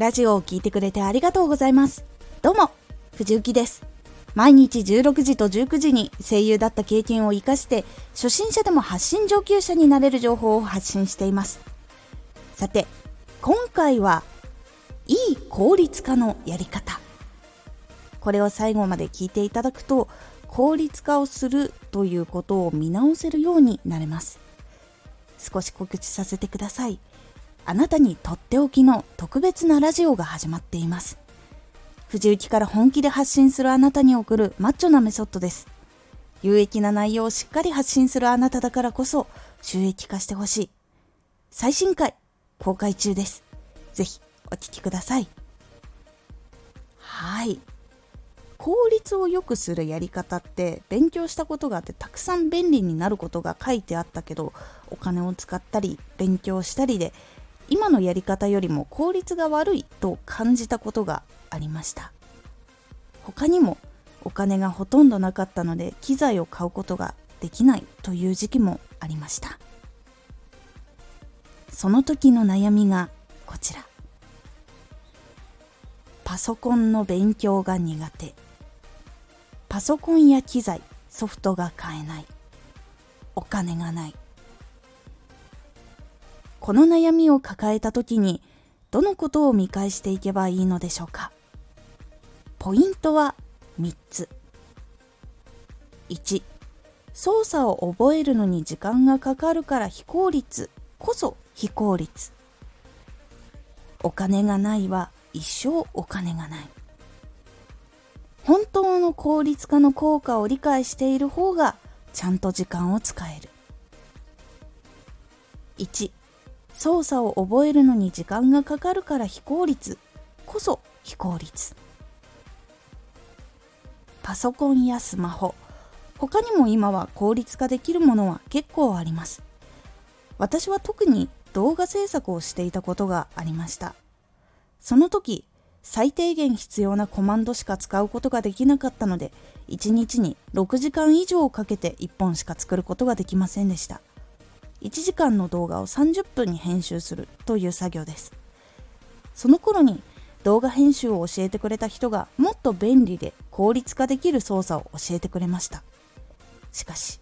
ラジオを聴いてくれてありがとうございます。どうも藤幸です。毎日16時と19時に声優だった経験を活かして初心者でも発信上級者になれる情報を発信しています。さて今回はいい効率化のやり方。これを最後まで聞いていただくと効率化をするということを見直せるようになれます。少し告知させてください。あなたにとっておきの特別なラジオが始まっています藤雪から本気で発信するあなたに送るマッチョなメソッドです。有益な内容をしっかり発信するあなただからこそ収益化してほしい。最新回公開中です。ぜひお聴きください。はい。効率を良くするやり方って勉強したことがあってたくさん便利になることが書いてあったけどお金を使ったり勉強したりで今のやり方よりも効率が悪いと感じたことがありました。他にもお金がほとんどなかったので機材を買うことができないという時期もありました。その時の悩みがこちら。パソコンの勉強が苦手。パソコンや機材ソフトが買えない。お金がない。この悩みを抱えた時にどのことを見返していけばいいのでしょうか？ポイントは3つ。1操作を覚えるのに時間がかかるから非効率。こそ非効率。お金がないは一生お金がない。本当の効率化の効果を理解している方がちゃんと時間を使える。1操作を覚えるのに時間がかかるから非効率。こそ非効率。パソコンやスマホ。他にも今は効率化できるものは結構あります。私は特に動画制作をしていたことがありました。その時最低限必要なコマンドしか使うことができなかったので1日に6時間以上をかけて1本しか作ることができませんでした。1時間の動画を30分に編集するという作業です。その頃に動画編集を教えてくれた人がもっと便利で効率化できる操作を教えてくれました。しかし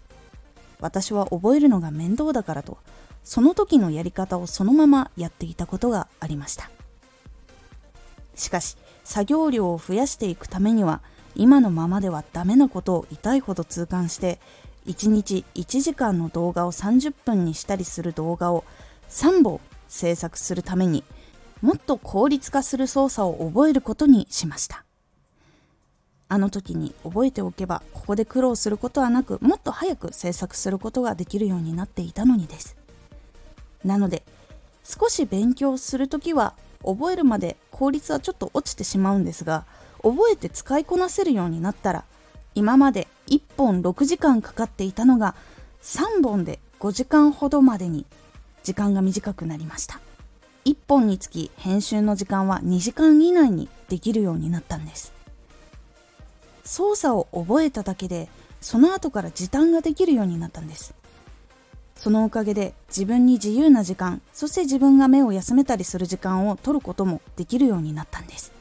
私は覚えるのが面倒だからとその時のやり方をそのままやっていたことがありました。しかし作業量を増やしていくためには今のままではダメなことを痛いほど痛感して1日1時間の動画を30分にしたりする動画を3本制作するためにもっと効率化する操作を覚えることにしました。あの時に覚えておけばここで苦労することはなくもっと早く制作することができるようになっていたのにです。なので少し勉強する時は覚えるまで効率はちょっと落ちてしまうんですが覚えて使いこなせるようになったら今まで1本6時間かかっていたのが3本で5時間ほどまでに時間が短くなりました。1本につき編集の時間は2時間以内にできるようになったんです。操作を覚えただけでその後から時短ができるようになったんです。そのおかげで自分に自由な時間そして自分が目を休めたりする時間を取ることもできるようになったんです。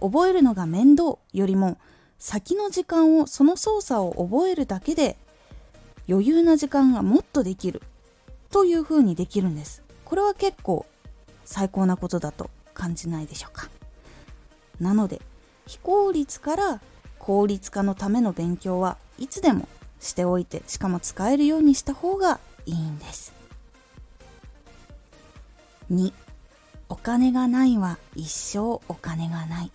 覚えるのが面倒よりも先の時間をその操作を覚えるだけで余裕な時間がもっとできるというふうにできるんです。これは結構最高なことだと感じないでしょうか。なので非効率から効率化のための勉強はいつでもしておいてしかも使えるようにした方がいいんです。2お金がないは一生お金がない。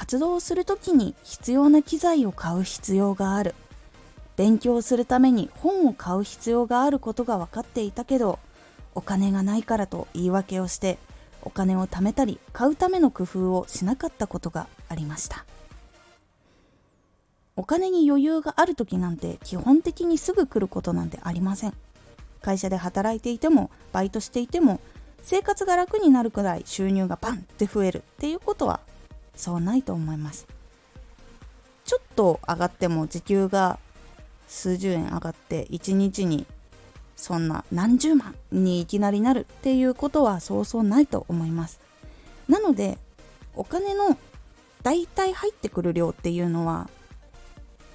活動する時に必要な機材を買う必要がある。勉強するために本を買う必要があることが分かっていたけどお金がないからと言い訳をしてお金を貯めたり買うための工夫をしなかったことがありました。お金に余裕がある時なんて基本的にすぐ来ることなんてありません。会社で働いていてもバイトしていても生活が楽になるくらい収入がバンって増えるっていうことはそうないと思います。ちょっと上がっても時給が数十円上がって1日にそんな何十万にいきなりなるっていうことはそうそうないと思います。なのでお金の大体入ってくる量っていうのは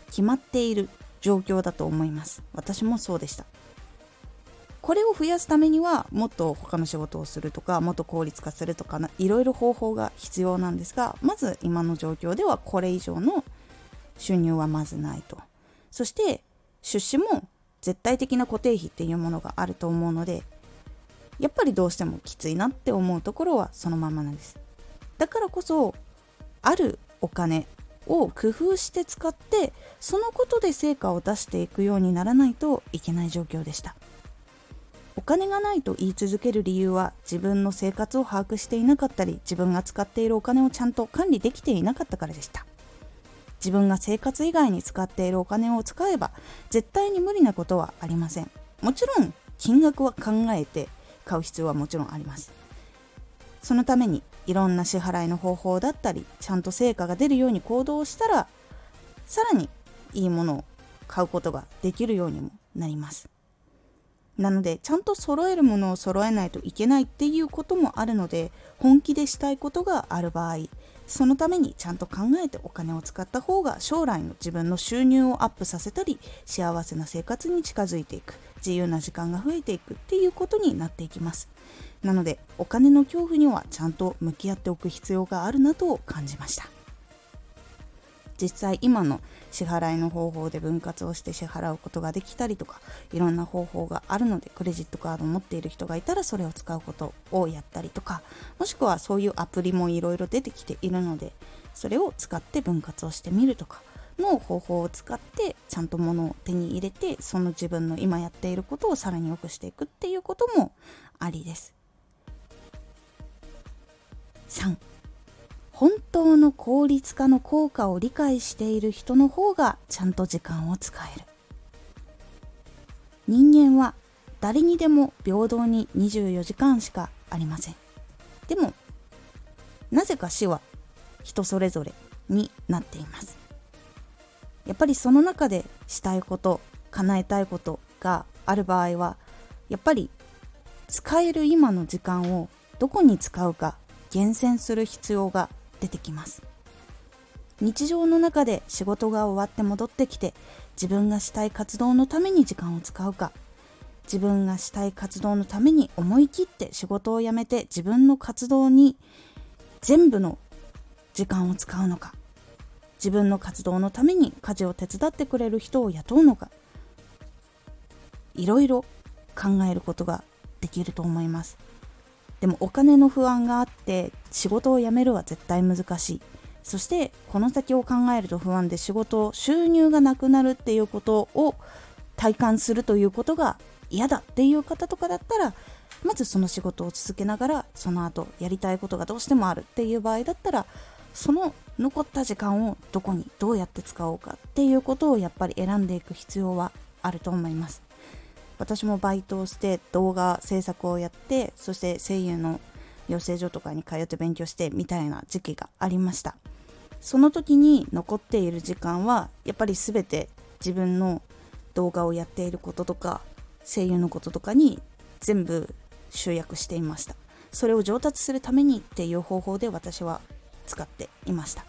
決まっている状況だと思います。私もそうでした。これを増やすためにはもっと他の仕事をするとかもっと効率化するとかいろいろ方法が必要なんですがまず今の状況ではこれ以上の収入はまずないと。そして出資も絶対的な固定費っていうものがあると思うのでやっぱりどうしてもきついなって思うところはそのままなんです。だからこそあるお金を工夫して使ってそのことで成果を出していくようにならないといけない状況でした。金がないと言い続ける理由は自分の生活を把握していなかったり自分が使っているお金をちゃんと管理できていなかったからでした。自分が生活以外に使っているお金を使えば絶対に無理なことはありません。もちろん金額は考えて買う必要はもちろんあります。そのためにいろんな支払いの方法だったりちゃんと成果が出るように行動したらさらにいいものを買うことができるようにもなります。なのでちゃんと揃えるものを揃えないといけないっていうこともあるので本気でしたいことがある場合そのためにちゃんと考えてお金を使った方が将来の自分の収入をアップさせたり幸せな生活に近づいていく自由な時間が増えていくっていうことになっていきます。なのでお金の恐怖にはちゃんと向き合っておく必要があるなと感じました。実際今の支払いの方法で分割をして支払うことができたりとかいろんな方法があるのでクレジットカードを持っている人がいたらそれを使うことをやったりとかもしくはそういうアプリもいろいろ出てきているのでそれを使って分割をしてみるとかの方法を使ってちゃんと物を手に入れてその自分の今やっていることをさらに良くしていくっていうこともありです。3本当の効率化の効果を理解している人の方がちゃんと時間を使える。人間は誰にでも平等に24時間しかありません。でもなぜか死は人それぞれになっています。やっぱりその中でしたいこと叶えたいことがある場合はやっぱり使える今の時間をどこに使うか厳選する必要が出てきます。日常の中で仕事が終わって戻ってきて自分がしたい活動のために時間を使うか自分がしたい活動のために思い切って仕事を辞めて自分の活動に全部の時間を使うのか自分の活動のために家事を手伝ってくれる人を雇うのかいろいろ考えることができると思います。でもお金の不安があって仕事を辞めるは絶対難しい。そしてこの先を考えると不安で仕事収入がなくなるっていうことを体感するということが嫌だっていう方とかだったらまずその仕事を続けながらその後やりたいことがどうしてもあるっていう場合だったらその残った時間をどこにどうやって使おうかっていうことをやっぱり選んでいく必要はあると思います。私もバイトをして動画制作をやってそして声優の養成所とかに通って勉強してみたいな時期がありました。その時に残っている時間はやっぱり全て自分の動画をやっていることとか声優のこととかに全部集約していました。それを上達するためにっていう方法で私は使っていました。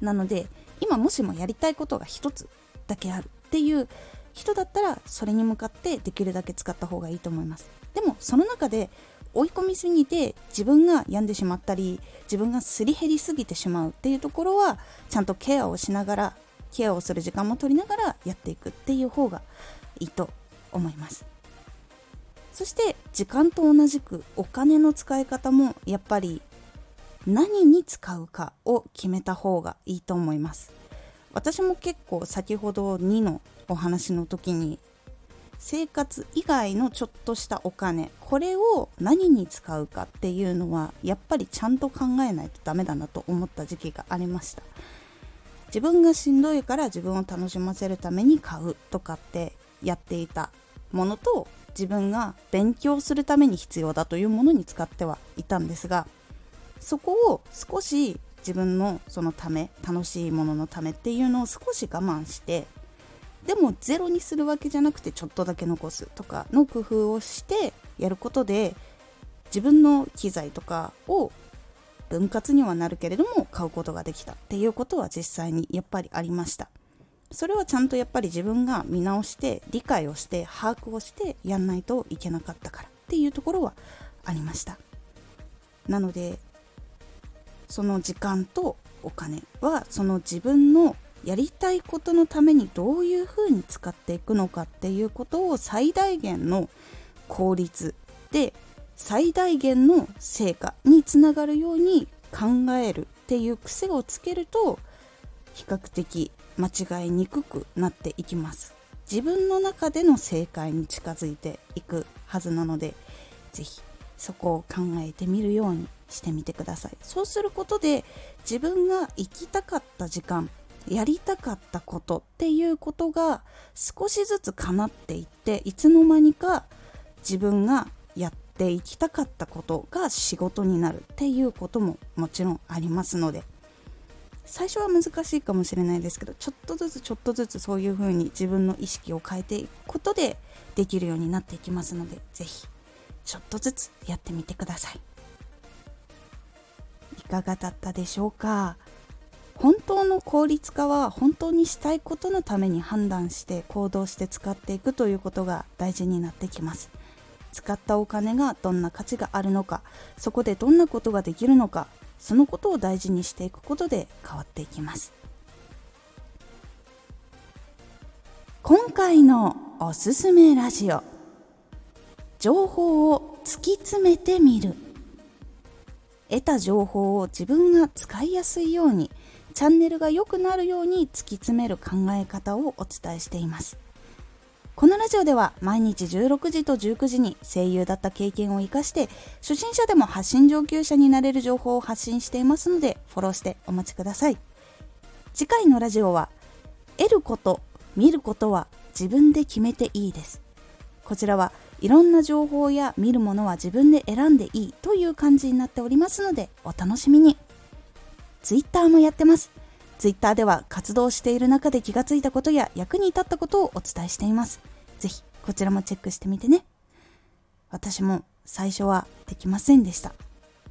なので今もしもやりたいことが一つだけあるっていう人だったらそれに向かってできるだけ使った方がいいと思います。でもその中で追い込みすぎて自分が病んでしまったり自分がすり減りすぎてしまうっていうところはちゃんとケアをしながらケアをする時間も取りながらやっていくっていう方がいいと思います。そして時間と同じくお金の使い方もやっぱり何に使うかを決めた方がいいと思います。私も結構先ほど2のお話の時に生活以外のちょっとしたお金これを何に使うかっていうのはやっぱりちゃんと考えないとダメだなと思った時期がありました。自分がしんどいから自分を楽しませるために買うとかってやっていたものと自分が勉強するために必要だというものに使ってはいたんですがそこを少し自分のそのため楽しいもののためっていうのを少し我慢してでもゼロにするわけじゃなくてちょっとだけ残すとかの工夫をしてやることで自分の機材とかを分割にはなるけれども買うことができたっていうことは実際にやっぱりありました。それはちゃんとやっぱり自分が見直して理解をして把握をしてやんないといけなかったからっていうところはありました。なのでその時間とお金はその自分のやりたいことのためにどういうふうに使っていくのかっていうことを最大限の効率で最大限の成果につながるように考えるっていう癖をつけると比較的間違いにくくなっていきます自分の中での正解に近づいていくはずなので是非そこを考えてみるようにしてみてください。そうすることで自分が行きたかった時間やりたかったことっていうことが少しずつ叶っていっていつの間にか自分がやっていきたかったことが仕事になるっていうことももちろんありますので最初は難しいかもしれないですけどちょっとずつちょっとずつそういう風に自分の意識を変えていくことでできるようになっていきますので是非ちょっとずつやってみてください。いかがだったでしょうか？本当の効率化は本当にしたいことのために判断して行動して使っていくということが大事になってきます。使ったお金がどんな価値があるのかそこでどんなことができるのかそのことを大事にしていくことで変わっていきます。今回のおすすめラジオ情報を突き詰めてみる。得た情報を自分が使いやすいようにチャンネルが良くなるように突き詰める考え方をお伝えしています。このラジオでは毎日16時と19時に声優だった経験を生かして初心者でも発信上級者になれる情報を発信していますのでフォローしてお待ちください。次回のラジオは得ること見ることは自分で決めていいです。こちらはいろんな情報や見るものは自分で選んでいいという感じになっておりますのでお楽しみに。Twitter もやってます Twitter では活動している中で気がついたことや役に立ったことをお伝えしています。ぜひこちらもチェックしてみてね。私も最初はできませんでした。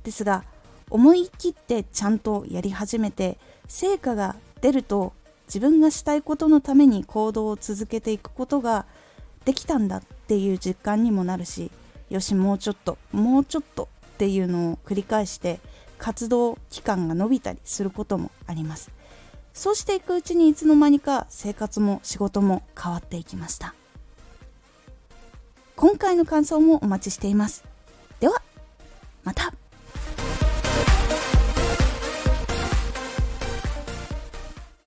ですが思い切ってちゃんとやり始めて成果が出ると自分がしたいことのために行動を続けていくことができたんだっていう実感にもなるしよしもうちょっともうちょっとっていうのを繰り返して活動期間が延びたりすることもあります。そうしていくうちにいつの間にか生活も仕事も変わっていきました。今回の感想もお待ちしています。ではまた。